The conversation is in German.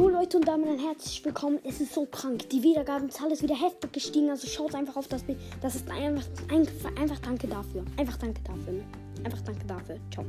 Jo Leute und damit ein herzlich willkommen. Es ist so krank. Die Wiedergabenzahl ist wieder heftig gestiegen. Also schaut einfach auf das Bild. Das ist einfach, einfach, einfach danke dafür. Einfach danke dafür. Ne? Einfach danke dafür. Ciao.